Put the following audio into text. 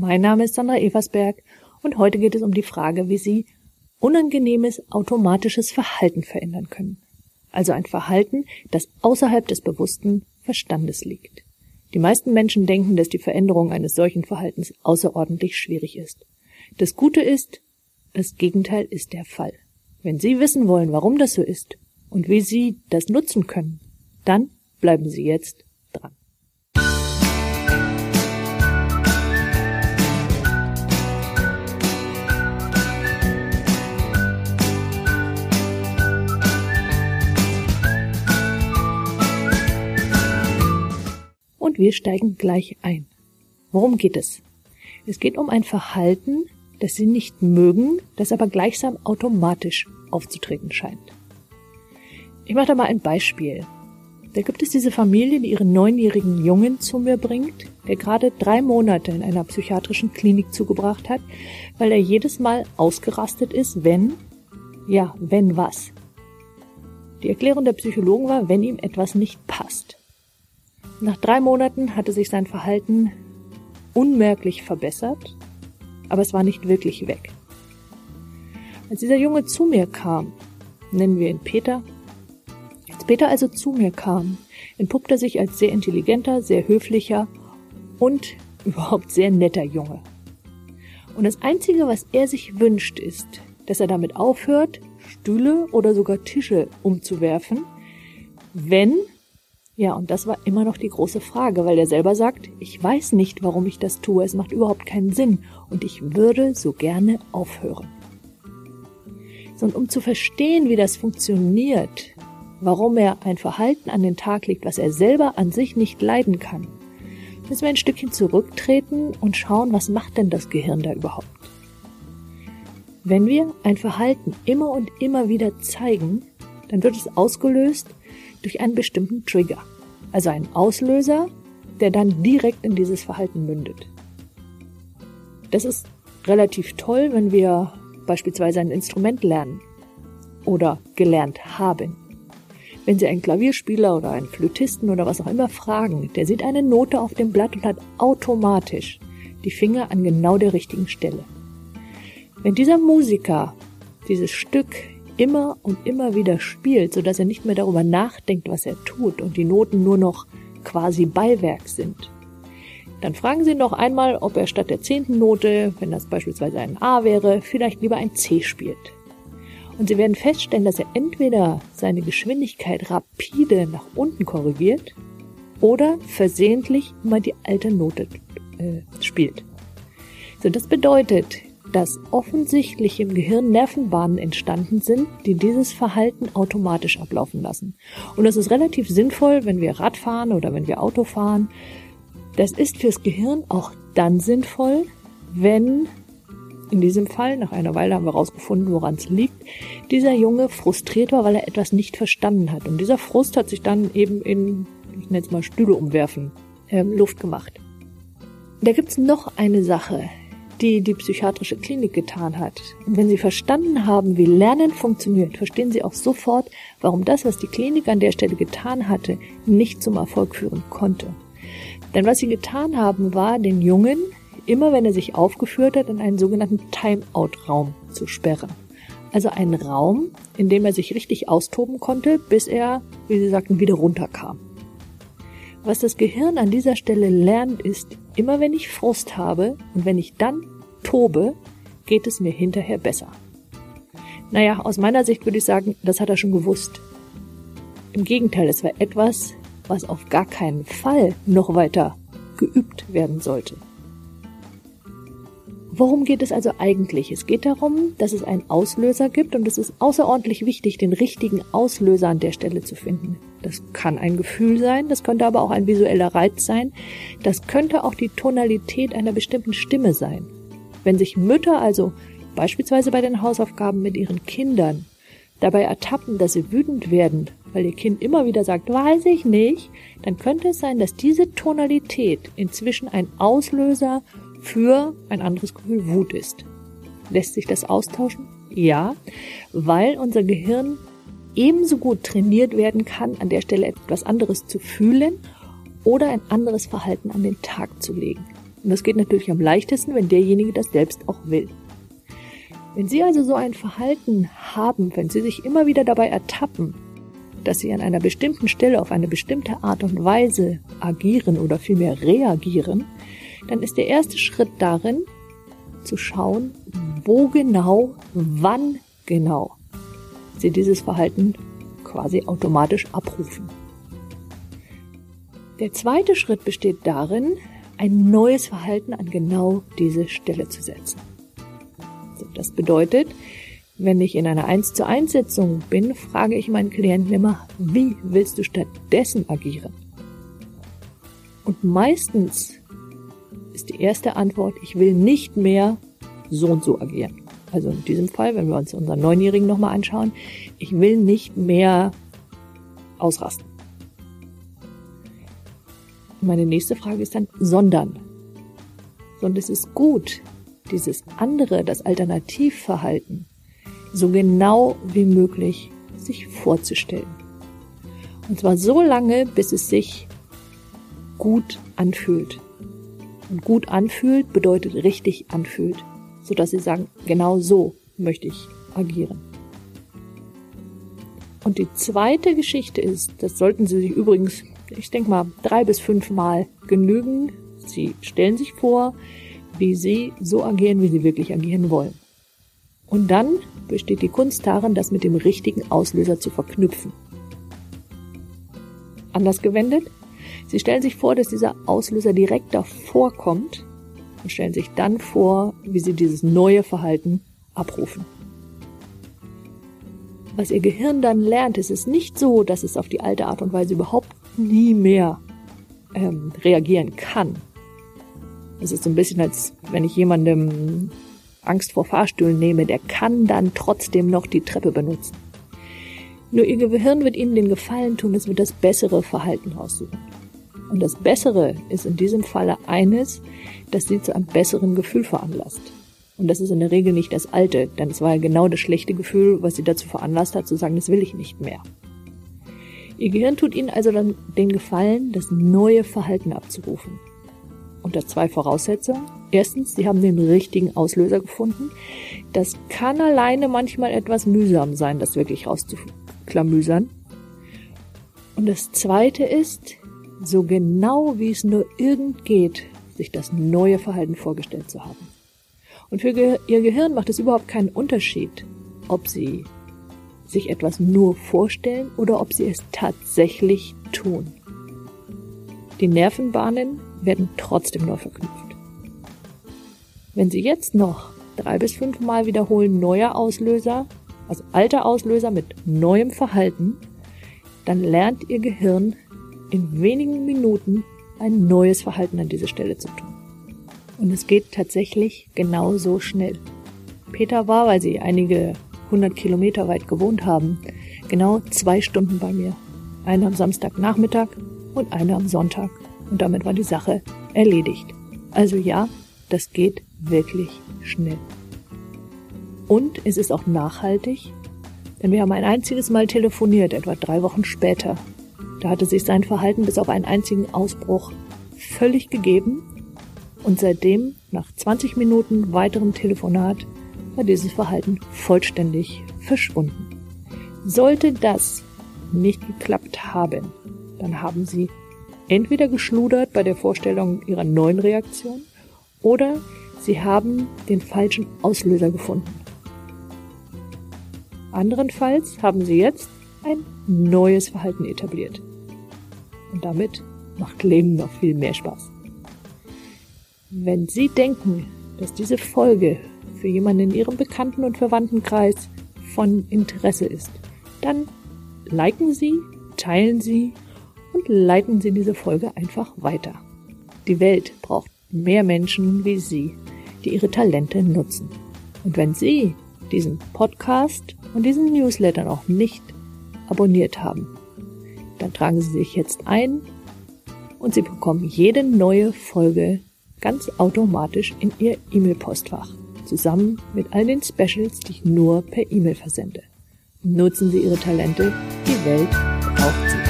Mein Name ist Sandra Eversberg und heute geht es um die Frage, wie Sie unangenehmes automatisches Verhalten verändern können. Also ein Verhalten, das außerhalb des bewussten Verstandes liegt. Die meisten Menschen denken, dass die Veränderung eines solchen Verhaltens außerordentlich schwierig ist. Das Gute ist, das Gegenteil ist der Fall. Wenn Sie wissen wollen, warum das so ist und wie Sie das nutzen können, dann bleiben Sie jetzt Wir steigen gleich ein. Worum geht es? Es geht um ein Verhalten, das Sie nicht mögen, das aber gleichsam automatisch aufzutreten scheint. Ich mache da mal ein Beispiel. Da gibt es diese Familie, die ihren neunjährigen Jungen zu mir bringt, der gerade drei Monate in einer psychiatrischen Klinik zugebracht hat, weil er jedes Mal ausgerastet ist, wenn, ja, wenn was. Die Erklärung der Psychologen war, wenn ihm etwas nicht passt. Nach drei Monaten hatte sich sein Verhalten unmerklich verbessert, aber es war nicht wirklich weg. Als dieser Junge zu mir kam, nennen wir ihn Peter, als Peter also zu mir kam, entpuppte er sich als sehr intelligenter, sehr höflicher und überhaupt sehr netter Junge. Und das Einzige, was er sich wünscht, ist, dass er damit aufhört, Stühle oder sogar Tische umzuwerfen, wenn, ja, und das war immer noch die große Frage, weil er selber sagt, ich weiß nicht, warum ich das tue, es macht überhaupt keinen Sinn und ich würde so gerne aufhören. So, und um zu verstehen, wie das funktioniert, warum er ein Verhalten an den Tag legt, was er selber an sich nicht leiden kann, müssen wir ein Stückchen zurücktreten und schauen, was macht denn das Gehirn da überhaupt? Wenn wir ein Verhalten immer und immer wieder zeigen, dann wird es ausgelöst durch einen bestimmten Trigger, also einen Auslöser, der dann direkt in dieses Verhalten mündet. Das ist relativ toll, wenn wir beispielsweise ein Instrument lernen oder gelernt haben. Wenn Sie einen Klavierspieler oder einen Flötisten oder was auch immer fragen, der sieht eine Note auf dem Blatt und hat automatisch die Finger an genau der richtigen Stelle. Wenn dieser Musiker dieses Stück immer und immer wieder spielt, so dass er nicht mehr darüber nachdenkt, was er tut und die Noten nur noch quasi Beiwerk sind, dann fragen Sie noch einmal, ob er statt der zehnten Note, wenn das beispielsweise ein A wäre, vielleicht lieber ein C spielt. Und Sie werden feststellen, dass er entweder seine Geschwindigkeit rapide nach unten korrigiert oder versehentlich immer die alte Note äh, spielt. So, das bedeutet, dass offensichtlich im Gehirn Nervenbahnen entstanden sind, die dieses Verhalten automatisch ablaufen lassen. Und das ist relativ sinnvoll, wenn wir Rad fahren oder wenn wir Auto fahren. Das ist fürs Gehirn auch dann sinnvoll, wenn in diesem Fall, nach einer Weile haben wir herausgefunden, woran es liegt, dieser Junge frustriert war, weil er etwas nicht verstanden hat. Und dieser Frust hat sich dann eben in, ich nenne es mal Stühle umwerfen, äh, Luft gemacht. Da gibt's noch eine Sache, die die psychiatrische Klinik getan hat. Und wenn Sie verstanden haben, wie Lernen funktioniert, verstehen Sie auch sofort, warum das, was die Klinik an der Stelle getan hatte, nicht zum Erfolg führen konnte. Denn was sie getan haben, war, den Jungen immer wenn er sich aufgeführt hat, in einen sogenannten Timeout-Raum zu sperren. Also einen Raum, in dem er sich richtig austoben konnte, bis er, wie Sie sagten, wieder runterkam. Was das Gehirn an dieser Stelle lernt, ist, immer wenn ich Frust habe und wenn ich dann tobe, geht es mir hinterher besser. Naja, aus meiner Sicht würde ich sagen, das hat er schon gewusst. Im Gegenteil, es war etwas, was auf gar keinen Fall noch weiter geübt werden sollte. Worum geht es also eigentlich? Es geht darum, dass es einen Auslöser gibt und es ist außerordentlich wichtig, den richtigen Auslöser an der Stelle zu finden. Das kann ein Gefühl sein, das könnte aber auch ein visueller Reiz sein, das könnte auch die Tonalität einer bestimmten Stimme sein. Wenn sich Mütter also beispielsweise bei den Hausaufgaben mit ihren Kindern dabei ertappen, dass sie wütend werden, weil ihr Kind immer wieder sagt, weiß ich nicht, dann könnte es sein, dass diese Tonalität inzwischen ein Auslöser für ein anderes Gefühl Wut ist. Lässt sich das austauschen? Ja, weil unser Gehirn ebenso gut trainiert werden kann, an der Stelle etwas anderes zu fühlen oder ein anderes Verhalten an den Tag zu legen. Und das geht natürlich am leichtesten, wenn derjenige das selbst auch will. Wenn Sie also so ein Verhalten haben, wenn Sie sich immer wieder dabei ertappen, dass Sie an einer bestimmten Stelle auf eine bestimmte Art und Weise agieren oder vielmehr reagieren, dann ist der erste Schritt darin, zu schauen, wo genau, wann genau Sie dieses Verhalten quasi automatisch abrufen. Der zweite Schritt besteht darin, ein neues Verhalten an genau diese Stelle zu setzen. Das bedeutet, wenn ich in einer 1 zu 1 Sitzung bin, frage ich meinen Klienten immer, wie willst du stattdessen agieren? Und meistens ist die erste Antwort, ich will nicht mehr so und so agieren. Also in diesem Fall, wenn wir uns unseren Neunjährigen nochmal anschauen, ich will nicht mehr ausrasten. Meine nächste Frage ist dann, sondern. Und es ist gut, dieses andere, das Alternativverhalten, so genau wie möglich sich vorzustellen. Und zwar so lange, bis es sich gut anfühlt. Und gut anfühlt bedeutet richtig anfühlt, sodass Sie sagen, genau so möchte ich agieren. Und die zweite Geschichte ist, das sollten Sie sich übrigens, ich denke mal, drei bis fünf Mal genügen. Sie stellen sich vor, wie Sie so agieren, wie Sie wirklich agieren wollen. Und dann besteht die Kunst darin, das mit dem richtigen Auslöser zu verknüpfen. Anders gewendet, Sie stellen sich vor, dass dieser Auslöser direkt davor kommt und stellen sich dann vor, wie Sie dieses neue Verhalten abrufen. Was Ihr Gehirn dann lernt, ist es nicht so, dass es auf die alte Art und Weise überhaupt nie mehr ähm, reagieren kann. Es ist so ein bisschen, als wenn ich jemandem Angst vor Fahrstühlen nehme, der kann dann trotzdem noch die Treppe benutzen. Nur ihr Gehirn wird ihnen den Gefallen tun, es wird das bessere Verhalten raussuchen. Und das Bessere ist in diesem Falle eines, das sie zu einem besseren Gefühl veranlasst. Und das ist in der Regel nicht das alte, denn es war ja genau das schlechte Gefühl, was sie dazu veranlasst hat, zu sagen, das will ich nicht mehr. Ihr Gehirn tut ihnen also dann den Gefallen, das neue Verhalten abzurufen. Unter zwei Voraussetzungen. Erstens, sie haben den richtigen Auslöser gefunden. Das kann alleine manchmal etwas mühsam sein, das wirklich rauszuklamüsern. Und das zweite ist, so genau wie es nur irgend geht, sich das neue Verhalten vorgestellt zu haben. Und für ihr Gehirn macht es überhaupt keinen Unterschied, ob sie sich etwas nur vorstellen oder ob sie es tatsächlich tun. Die Nervenbahnen werden trotzdem neu verknüpft. Wenn Sie jetzt noch drei bis fünf Mal wiederholen neuer Auslöser, also alter Auslöser mit neuem Verhalten, dann lernt Ihr Gehirn in wenigen Minuten ein neues Verhalten an diese Stelle zu tun. Und es geht tatsächlich genauso schnell. Peter war, weil sie einige hundert Kilometer weit gewohnt haben, genau zwei Stunden bei mir. Eine am Samstagnachmittag und eine am Sonntag. Und damit war die Sache erledigt. Also ja, das geht wirklich schnell. Und es ist auch nachhaltig, denn wir haben ein einziges Mal telefoniert, etwa drei Wochen später, da hatte sich sein Verhalten bis auf einen einzigen Ausbruch völlig gegeben und seitdem, nach 20 Minuten weiterem Telefonat, war dieses Verhalten vollständig verschwunden. Sollte das nicht geklappt haben, dann haben Sie entweder geschludert bei der Vorstellung Ihrer neuen Reaktion oder Sie haben den falschen Auslöser gefunden. Anderenfalls haben Sie jetzt ein neues Verhalten etabliert. Und damit macht Leben noch viel mehr Spaß. Wenn Sie denken, dass diese Folge für jemanden in Ihrem Bekannten- und Verwandtenkreis von Interesse ist, dann liken Sie, teilen Sie und leiten Sie diese Folge einfach weiter. Die Welt braucht mehr Menschen wie Sie, die ihre Talente nutzen. Und wenn Sie diesen Podcast und diesen Newsletter noch nicht abonniert haben, dann tragen Sie sich jetzt ein und Sie bekommen jede neue Folge ganz automatisch in Ihr E-Mail-Postfach, zusammen mit all den Specials, die ich nur per E-Mail versende. Nutzen Sie Ihre Talente, die Welt braucht sie.